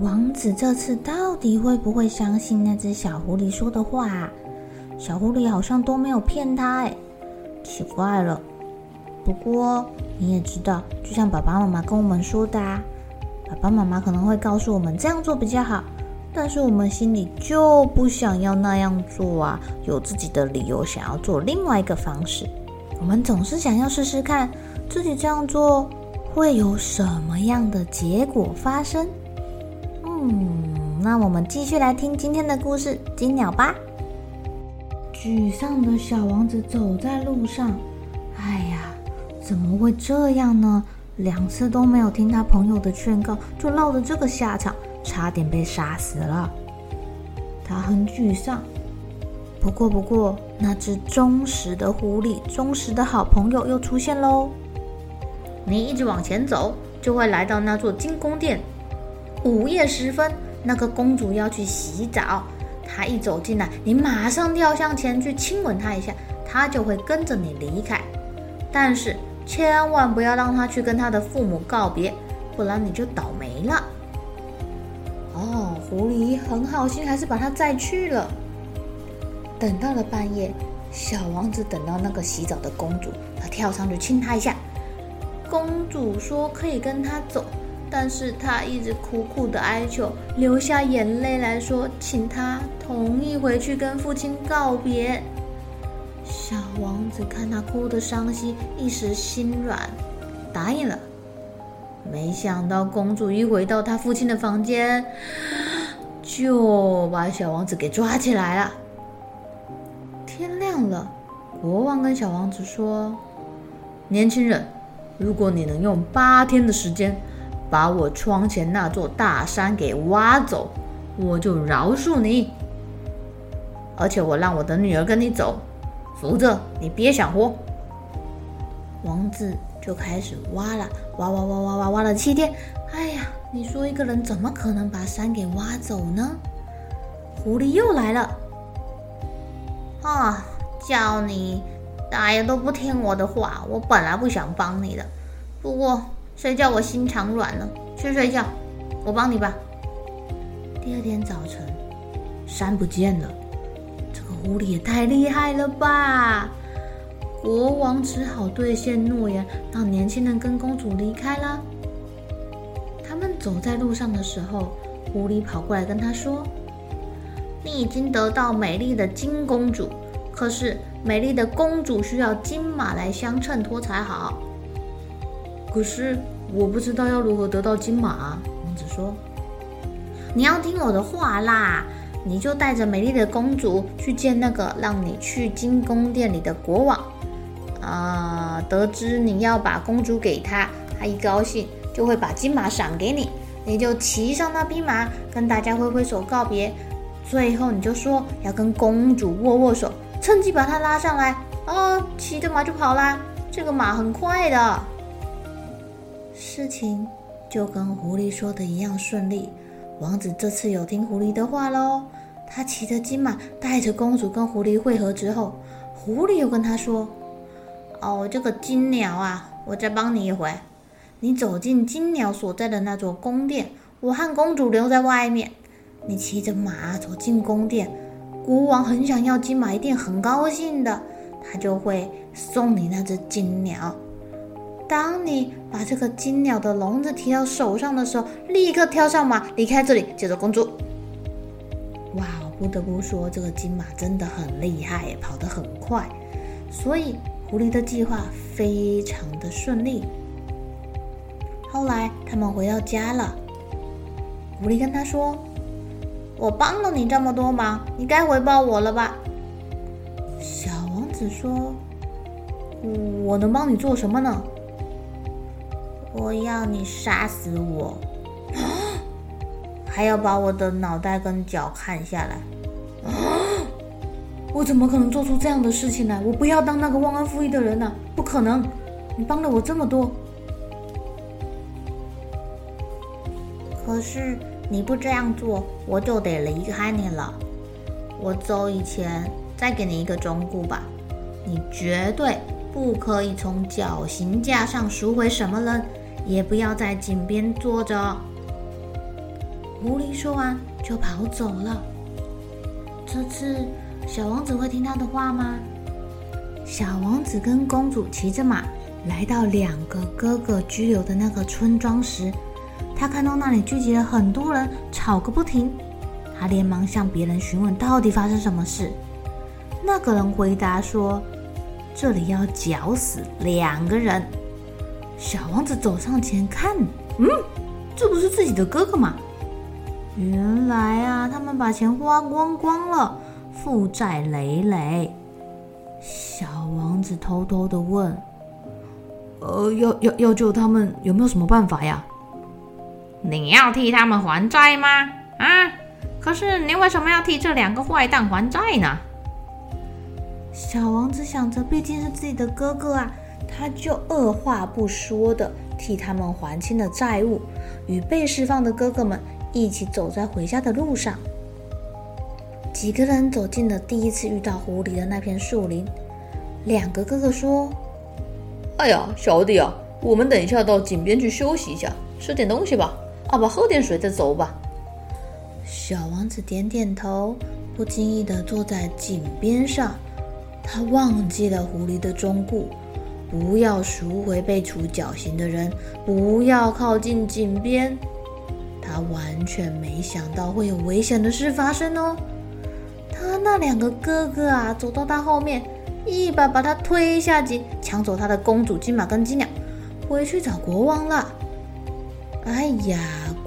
王子这次到底会不会相信那只小狐狸说的话？小狐狸好像都没有骗他，哎，奇怪了。不过你也知道，就像爸爸妈妈跟我们说的啊，爸爸妈妈可能会告诉我们这样做比较好，但是我们心里就不想要那样做啊，有自己的理由想要做另外一个方式。我们总是想要试试看，自己这样做会有什么样的结果发生。嗯，那我们继续来听今天的故事《金鸟》吧。沮丧的小王子走在路上，哎呀，怎么会这样呢？两次都没有听他朋友的劝告，就落得这个下场，差点被杀死了。他很沮丧。不过，不过，那只忠实的狐狸，忠实的好朋友又出现喽。你一直往前走，就会来到那座金宫殿。午夜时分，那个公主要去洗澡。她一走进来，你马上跳向前去亲吻她一下，她就会跟着你离开。但是千万不要让她去跟她的父母告别，不然你就倒霉了。哦，狐狸很好心，还是把她载去了。等到了半夜，小王子等到那个洗澡的公主，他跳上去亲她一下。公主说可以跟他走。但是他一直苦苦的哀求，流下眼泪来说，请他同意回去跟父亲告别。小王子看他哭得伤心，一时心软，答应了。没想到公主一回到他父亲的房间，就把小王子给抓起来了。天亮了，国王跟小王子说：“年轻人，如果你能用八天的时间。”把我窗前那座大山给挖走，我就饶恕你。而且我让我的女儿跟你走，否则你别想活。王子就开始挖了，挖挖挖挖挖挖了七天。哎呀，你说一个人怎么可能把山给挖走呢？狐狸又来了。啊，叫你大爷都不听我的话，我本来不想帮你的，不过。谁叫我心肠软呢？去睡觉，我帮你吧。第二天早晨，山不见了，这个狐狸也太厉害了吧！国王只好兑现诺言，让年轻人跟公主离开了。他们走在路上的时候，狐狸跑过来跟他说：“你已经得到美丽的金公主，可是美丽的公主需要金马来相衬托才好。”可是我不知道要如何得到金马。王子说：“你要听我的话啦，你就带着美丽的公主去见那个让你去金宫殿里的国王。啊、得知你要把公主给他，他一高兴就会把金马赏给你。你就骑上那匹马，跟大家挥挥手告别。最后你就说要跟公主握握手，趁机把她拉上来。哦，骑着马就跑啦。这个马很快的。”事情就跟狐狸说的一样顺利，王子这次有听狐狸的话喽。他骑着金马，带着公主跟狐狸会合之后，狐狸又跟他说：“哦，这个金鸟啊，我再帮你一回。你走进金鸟所在的那座宫殿，我和公主留在外面。你骑着马走进宫殿，国王很想要金马，一定很高兴的，他就会送你那只金鸟。”当你把这个金鸟的笼子提到手上的时候，立刻跳上马离开这里，接着公主。哇，不得不说，这个金马真的很厉害，跑得很快，所以狐狸的计划非常的顺利。后来他们回到家了，狐狸跟他说：“我帮了你这么多忙，你该回报我了吧？”小王子说：“我能帮你做什么呢？”我要你杀死我，还要把我的脑袋跟脚砍下来。我怎么可能做出这样的事情呢？我不要当那个忘恩负义的人呢！不可能！你帮了我这么多，可是你不这样做，我就得离开你了。我走以前，再给你一个忠告吧：你绝对不可以从绞刑架上赎回什么人。也不要在井边坐着。狐狸说完就跑走了。这次小王子会听他的话吗？小王子跟公主骑着马来到两个哥哥居留的那个村庄时，他看到那里聚集了很多人，吵个不停。他连忙向别人询问到底发生什么事。那个人回答说：“这里要绞死两个人。”小王子走上前看，嗯，这不是自己的哥哥吗？原来啊，他们把钱花光光了，负债累累。小王子偷偷的问：“呃，要要要救他们，有没有什么办法呀？”你要替他们还债吗？啊，可是你为什么要替这两个坏蛋还债呢？小王子想着，毕竟是自己的哥哥啊。他就二话不说的替他们还清了债务，与被释放的哥哥们一起走在回家的路上。几个人走进了第一次遇到狐狸的那片树林。两个哥哥说：“哎呀，小弟啊，我们等一下到井边去休息一下，吃点东西吧。啊不，喝点水再走吧。”小王子点点头，不经意的坐在井边上。他忘记了狐狸的忠告。不要赎回被处绞刑的人，不要靠近井边。他完全没想到会有危险的事发生哦。他那两个哥哥啊，走到他后面，一把把他推下井，抢走他的公主金马跟金鸟，回去找国王了。哎呀，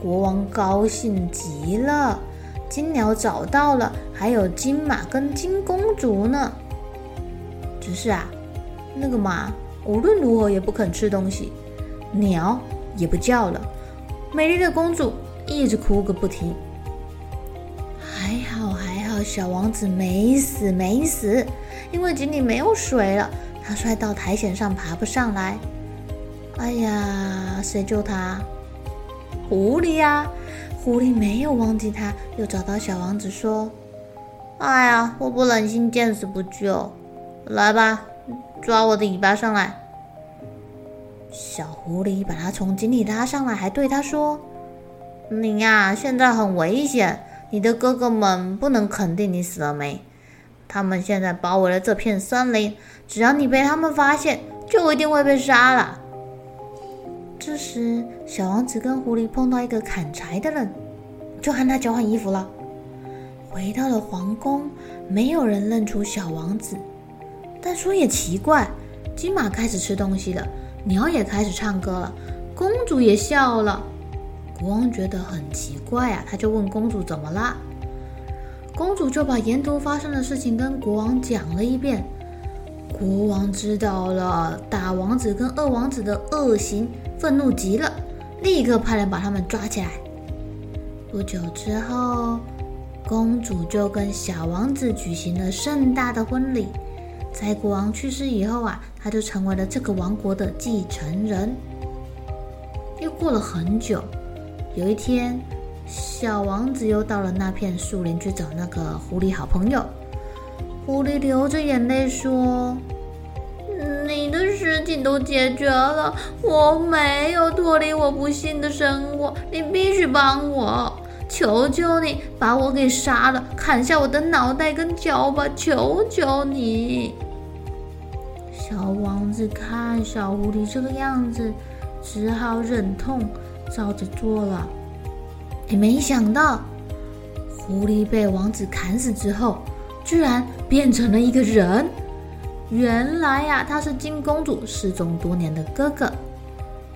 国王高兴极了，金鸟找到了，还有金马跟金公主呢。只是啊，那个马。无论如何也不肯吃东西，鸟也不叫了，美丽的公主一直哭个不停。还好还好，小王子没死没死，因为井里没有水了，他摔到苔藓上爬不上来。哎呀，谁救他？狐狸呀！狐狸没有忘记他，又找到小王子说：“哎呀，我不忍心见死不救，来吧。”抓我的尾巴上来！小狐狸把它从井里拉上来，还对他说：“你呀，现在很危险，你的哥哥们不能肯定你死了没。他们现在包围了这片森林，只要你被他们发现，就一定会被杀了。”这时，小王子跟狐狸碰到一个砍柴的人，就和他交换衣服了。回到了皇宫，没有人认出小王子。但说也奇怪，金马开始吃东西了，鸟也开始唱歌了，公主也笑了。国王觉得很奇怪啊，他就问公主怎么啦？公主就把沿途发生的事情跟国王讲了一遍。国王知道了大王子跟二王子的恶行，愤怒极了，立刻派人把他们抓起来。不久之后，公主就跟小王子举行了盛大的婚礼。在国王去世以后啊，他就成为了这个王国的继承人。又过了很久，有一天，小王子又到了那片树林去找那个狐狸好朋友。狐狸流着眼泪说：“你的事情都解决了，我没有脱离我不幸的生活，你必须帮我，求求你把我给杀了，砍下我的脑袋跟脚吧，求求你。”小王子看小狐狸这个样子，只好忍痛照着做了。也没想到，狐狸被王子砍死之后，居然变成了一个人。原来呀、他是金公主失踪多年的哥哥。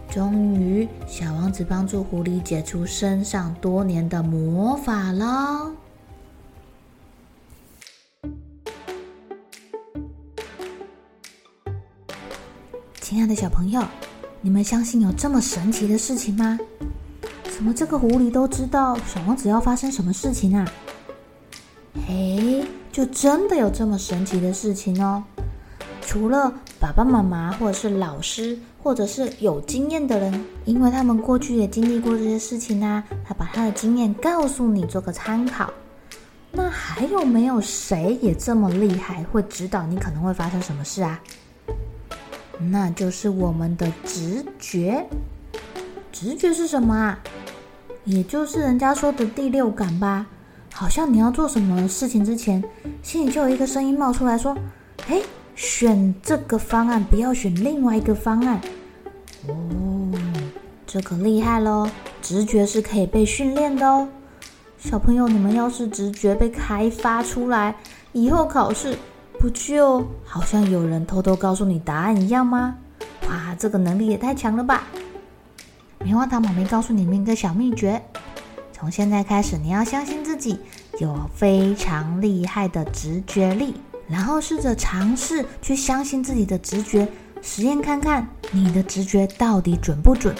终于，小王子帮助狐狸解除身上多年的魔法了。亲爱的小朋友，你们相信有这么神奇的事情吗？怎么这个狐狸都知道小王子要发生什么事情啊？嘿，就真的有这么神奇的事情哦！除了爸爸妈妈或者是老师或者是有经验的人，因为他们过去也经历过这些事情啊，他把他的经验告诉你做个参考。那还有没有谁也这么厉害，会指导你可能会发生什么事啊？那就是我们的直觉。直觉是什么啊？也就是人家说的第六感吧。好像你要做什么事情之前，心里就有一个声音冒出来说：“诶，选这个方案，不要选另外一个方案。”哦，这可厉害喽！直觉是可以被训练的哦。小朋友，你们要是直觉被开发出来，以后考试。不就好像有人偷偷告诉你答案一样吗？哇，这个能力也太强了吧！棉花糖妈咪告诉你们一个小秘诀：从现在开始，你要相信自己有非常厉害的直觉力，然后试着尝试去相信自己的直觉，实验看看你的直觉到底准不准。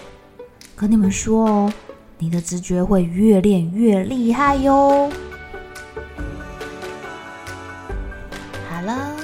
跟你们说哦，你的直觉会越练越厉害哟。